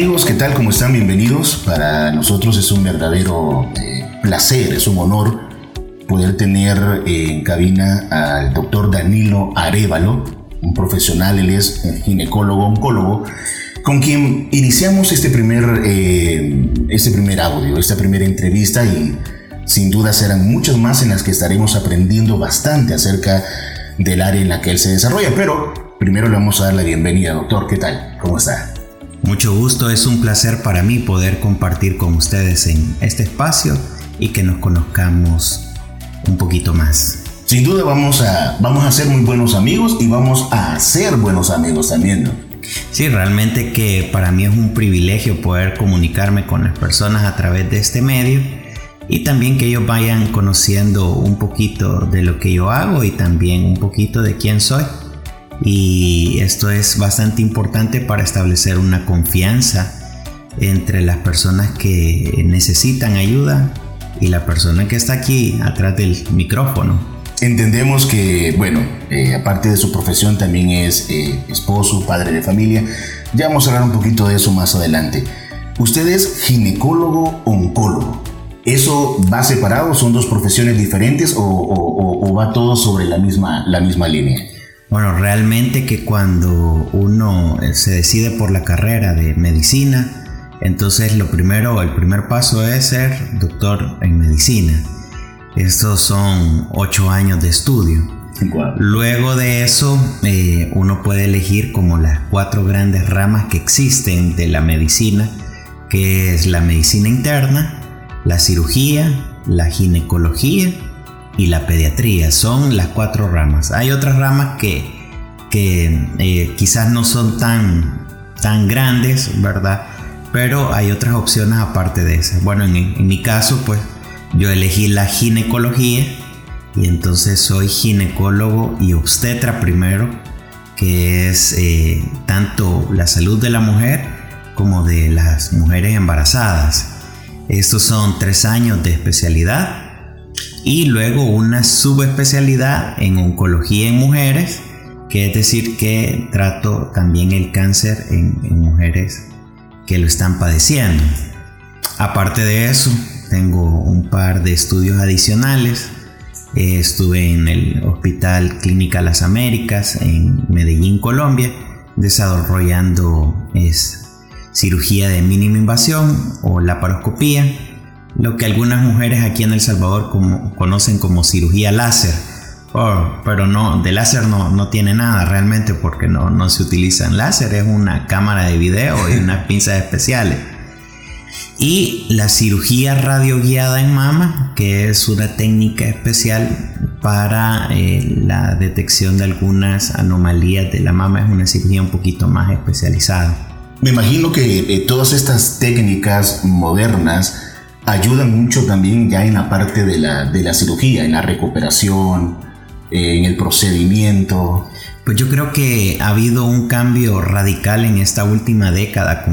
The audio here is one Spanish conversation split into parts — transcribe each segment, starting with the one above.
Amigos, ¿qué tal? ¿Cómo están? Bienvenidos. Para nosotros es un verdadero eh, placer, es un honor poder tener en cabina al doctor Danilo Arevalo, un profesional, él es ginecólogo, oncólogo, con quien iniciamos este primer, eh, este primer audio, esta primera entrevista y sin duda serán muchas más en las que estaremos aprendiendo bastante acerca del área en la que él se desarrolla. Pero primero le vamos a dar la bienvenida, doctor. ¿Qué tal? ¿Cómo está? Mucho gusto, es un placer para mí poder compartir con ustedes en este espacio y que nos conozcamos un poquito más. Sin duda vamos a, vamos a ser muy buenos amigos y vamos a ser buenos amigos también, ¿no? Sí, realmente que para mí es un privilegio poder comunicarme con las personas a través de este medio y también que ellos vayan conociendo un poquito de lo que yo hago y también un poquito de quién soy. Y esto es bastante importante para establecer una confianza entre las personas que necesitan ayuda y la persona que está aquí atrás del micrófono. Entendemos que, bueno, eh, aparte de su profesión también es eh, esposo, padre de familia. Ya vamos a hablar un poquito de eso más adelante. Usted es ginecólogo oncólogo. ¿Eso va separado? ¿Son dos profesiones diferentes o, o, va todo sobre la misma, la misma línea? Bueno, realmente que cuando uno eh, se decide por la carrera de medicina, entonces lo primero, el primer paso es ser doctor en medicina. Estos son ocho años de estudio. Luego de eso, eh, uno puede elegir como las cuatro grandes ramas que existen de la medicina, que es la medicina interna, la cirugía, la ginecología y la pediatría. Son las cuatro ramas. Hay otras ramas que, que eh, quizás no son tan, tan grandes, ¿verdad? pero hay otras opciones aparte de esas. Bueno, en, mi caso, pues yo elegí la ginecología y entonces soy ginecólogo y obstetra primero, que es eh, tanto la salud de la mujer como de las mujeres embarazadas. Estos son tres años de especialidad y luego una subespecialidad en oncología en mujeres, que es decir que trato también el cáncer en, mujeres que lo están padeciendo. Aparte de eso, tengo un par de estudios adicionales. Eh, estuve en el Hospital Clínica Las Américas en Medellín, Colombia, desarrollando es, cirugía de mínima invasión o laparoscopía, lo que algunas mujeres aquí en El Salvador como, conocen como cirugía láser Oh, pero no, de láser no, no tiene nada realmente porque no, no se utilizan láser, es una cámara de video y unas pinzas especiales. Y la cirugía radioguiada en mama, que es una técnica especial para eh, la detección de algunas anomalías de la mama, es una cirugía un poquito más especializada. Me imagino que eh, todas estas técnicas modernas ayudan mucho también ya en la parte de la, de la cirugía, en la recuperación, en el procedimiento? Pues yo creo que ha habido un cambio radical en esta última década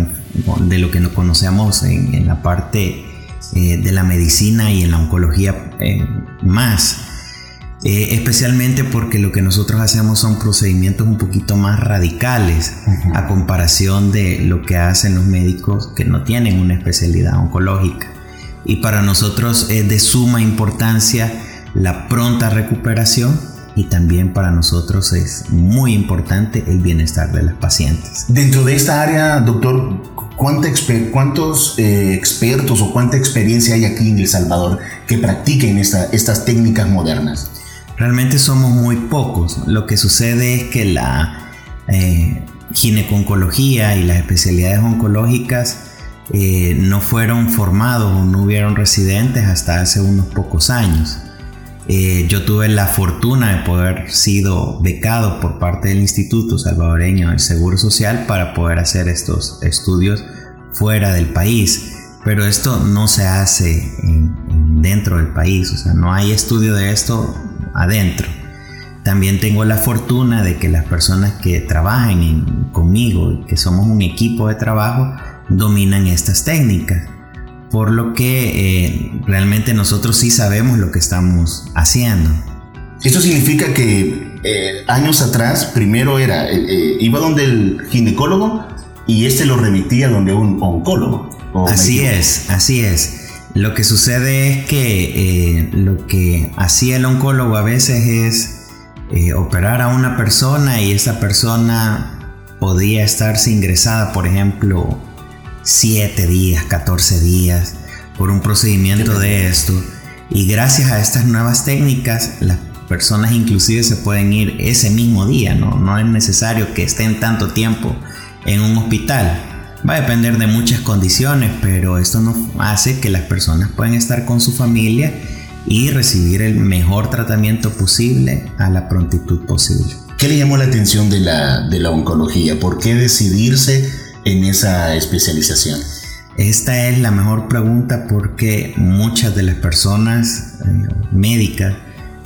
de lo que nos conocemos en, la parte eh, de la medicina y en la oncología eh, más. Eh, especialmente porque lo que nosotros hacemos son procedimientos un poquito más radicales a comparación de lo que hacen los médicos que no tienen una especialidad oncológica. Y para nosotros es de suma importancia la pronta recuperación y también para nosotros es muy importante el bienestar de las pacientes. Dentro de esta área, doctor, ¿cuántos eh, expertos o cuánta experiencia hay aquí en El Salvador que practiquen estas técnicas modernas? Realmente somos muy pocos. Lo que sucede es que la eh, gineconcología y las especialidades oncológicas eh, no fueron formados o no hubieron residentes hasta hace unos pocos años. Eh, yo tuve la fortuna de poder sido becado por parte del Instituto Salvadoreño del Seguro Social para poder hacer estos estudios fuera del país. Pero esto no se hace dentro del país, o sea, no hay estudio de esto adentro. También tengo la fortuna de que las personas que trabajan conmigo, que somos un equipo de trabajo, dominan estas técnicas por lo que eh, realmente nosotros sí sabemos lo que estamos haciendo. Esto significa que eh, años atrás primero era, eh, iba donde el ginecólogo y este lo remitía donde un oncólogo. Así es, así es. Lo que sucede es que eh, lo que hacía el oncólogo a veces es eh, operar a una persona y esa persona podía estarse ingresada, por ejemplo, 7 días, 14 días por un procedimiento de esto. Y gracias a estas nuevas técnicas, las personas inclusive se pueden ir ese mismo día, ¿no? No es necesario que estén tanto tiempo en un hospital. Va a depender de muchas condiciones, pero esto nos hace que las personas puedan estar con su familia y recibir el mejor tratamiento posible a la prontitud posible. ¿Qué le llamó la atención de la, de la oncología? ¿Por qué decidirse en esa especialización? Esta es la mejor pregunta porque muchas de las personas eh, médicas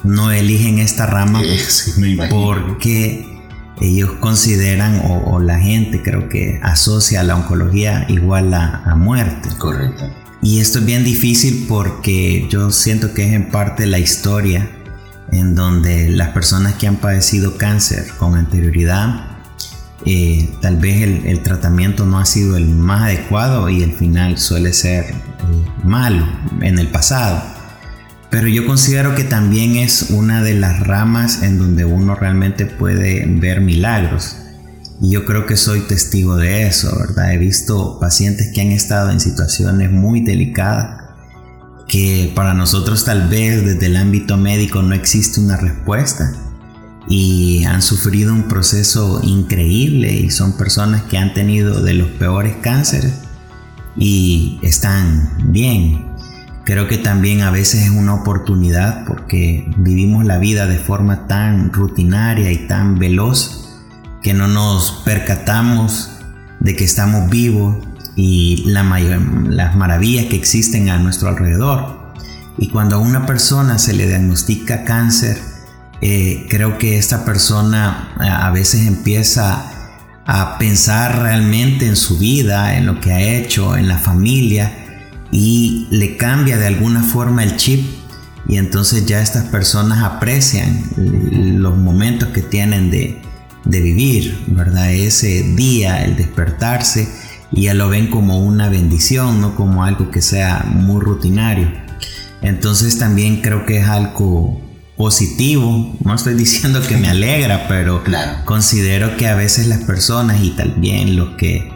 no eligen esta rama porque ellos consideran o, la gente creo que asocia la oncología igual a, muerte. Correcto. Y esto es bien difícil porque yo siento que es en parte la historia en donde las personas que han padecido cáncer con anterioridad, eh, tal vez el, tratamiento no ha sido el más adecuado y el final suele ser eh, malo en el pasado. Pero yo considero que también es una de las ramas en donde uno realmente puede ver milagros. Y yo creo que soy testigo de eso, ¿verdad? He visto pacientes que han estado en situaciones muy delicadas, que para nosotros tal vez desde el ámbito médico no existe una respuesta y han sufrido un proceso increíble y son personas que han tenido de los peores cánceres y están bien, Creo que también a veces es una oportunidad porque vivimos la vida de forma tan rutinaria y tan veloz que no nos percatamos de que estamos vivos y la las maravillas que existen a nuestro alrededor. Y cuando a una persona se le diagnostica cáncer, eh, creo que esta persona a veces empieza a pensar realmente en su vida, en lo que ha hecho, en la familia, y le cambia de alguna forma el chip y entonces ya estas personas aprecian los momentos que tienen de, vivir, ¿verdad? Ese día, el despertarse y ya lo ven como una bendición, no como algo que sea muy rutinario. Entonces también creo que es algo positivo, no estoy diciendo que me alegra, pero considero que a veces las personas y también los que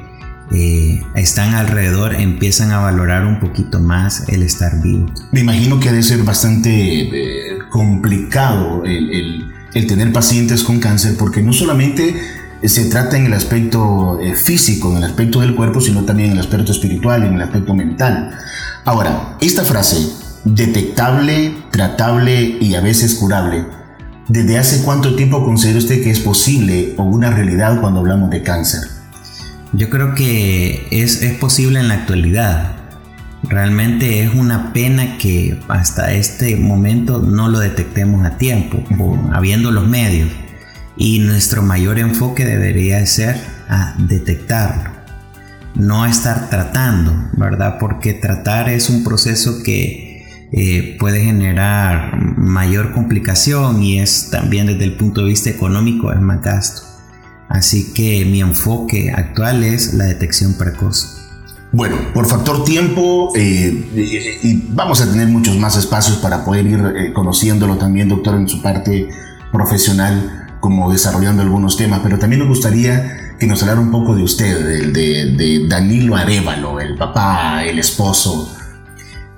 eh, están alrededor empiezan a valorar un poquito más el estar vivo. Me imagino que ha de ser bastante eh, complicado el, tener pacientes con cáncer porque no solamente se trata en el aspecto eh, físico, en el aspecto del cuerpo, sino también en el aspecto espiritual, en el aspecto mental. Ahora, esta frase, detectable, tratable y a veces curable, ¿desde hace cuánto tiempo considera usted que es posible o una realidad cuando hablamos de cáncer? Yo creo que es, posible en la actualidad. Realmente es una pena que hasta este momento no lo detectemos a tiempo, habiendo los medios. Y nuestro mayor enfoque debería ser a detectarlo, no a estar tratando, ¿verdad? Porque tratar es un proceso que eh, puede generar mayor complicación y es también desde el punto de vista económico es más gasto. Así que mi enfoque actual es la detección precoz. Bueno, por factor tiempo, eh, y vamos a tener muchos más espacios para poder ir eh, conociéndolo también, doctor, en su parte profesional, como desarrollando algunos temas, pero también nos gustaría que nos hablara un poco de usted, de, de Danilo Arevalo, el papá, el esposo.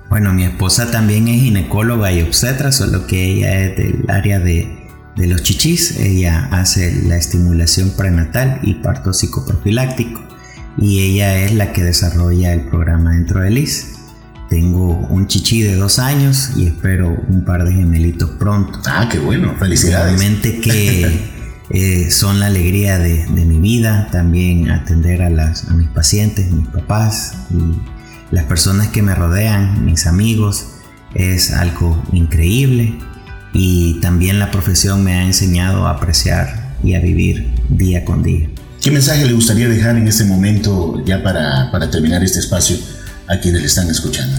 Bueno, mi esposa también es ginecóloga y obstetra, solo que ella es del área de de los chichis. Ella hace la estimulación prenatal y parto psicoprofiláctico. Y ella es la que desarrolla el programa dentro de LIS. Tengo un chichi de dos años y espero un par de gemelitos pronto. Ah, qué bueno, felicidades. Realmente que eh, son la alegría de, mi vida, también atender a, las, a mis pacientes, mis papás y las personas que me rodean, mis amigos, es algo increíble y también la profesión me ha enseñado a apreciar y a vivir día con día. ¿Qué mensaje le gustaría dejar en este momento ya para, para terminar este espacio a quienes le están escuchando?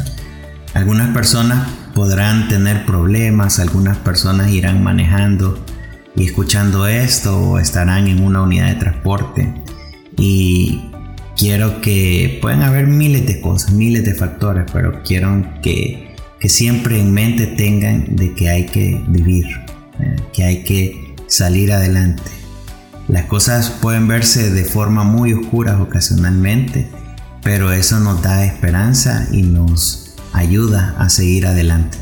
Algunas personas podrán tener problemas, algunas personas irán manejando y escuchando esto o estarán en una unidad de transporte y quiero que pueden haber miles de cosas, miles de factores, pero quiero que, que siempre en mente tengan de que hay que vivir, eh, que hay que salir adelante. Las cosas pueden verse de forma muy oscura ocasionalmente, pero eso nos da esperanza y nos ayuda a seguir adelante.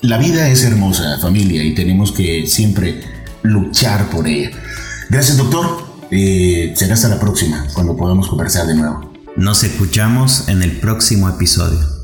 La vida es hermosa, familia, y tenemos que siempre luchar por ella. Gracias, doctor. Eh, será hasta la próxima, cuando podamos conversar de nuevo. Nos escuchamos en el próximo episodio.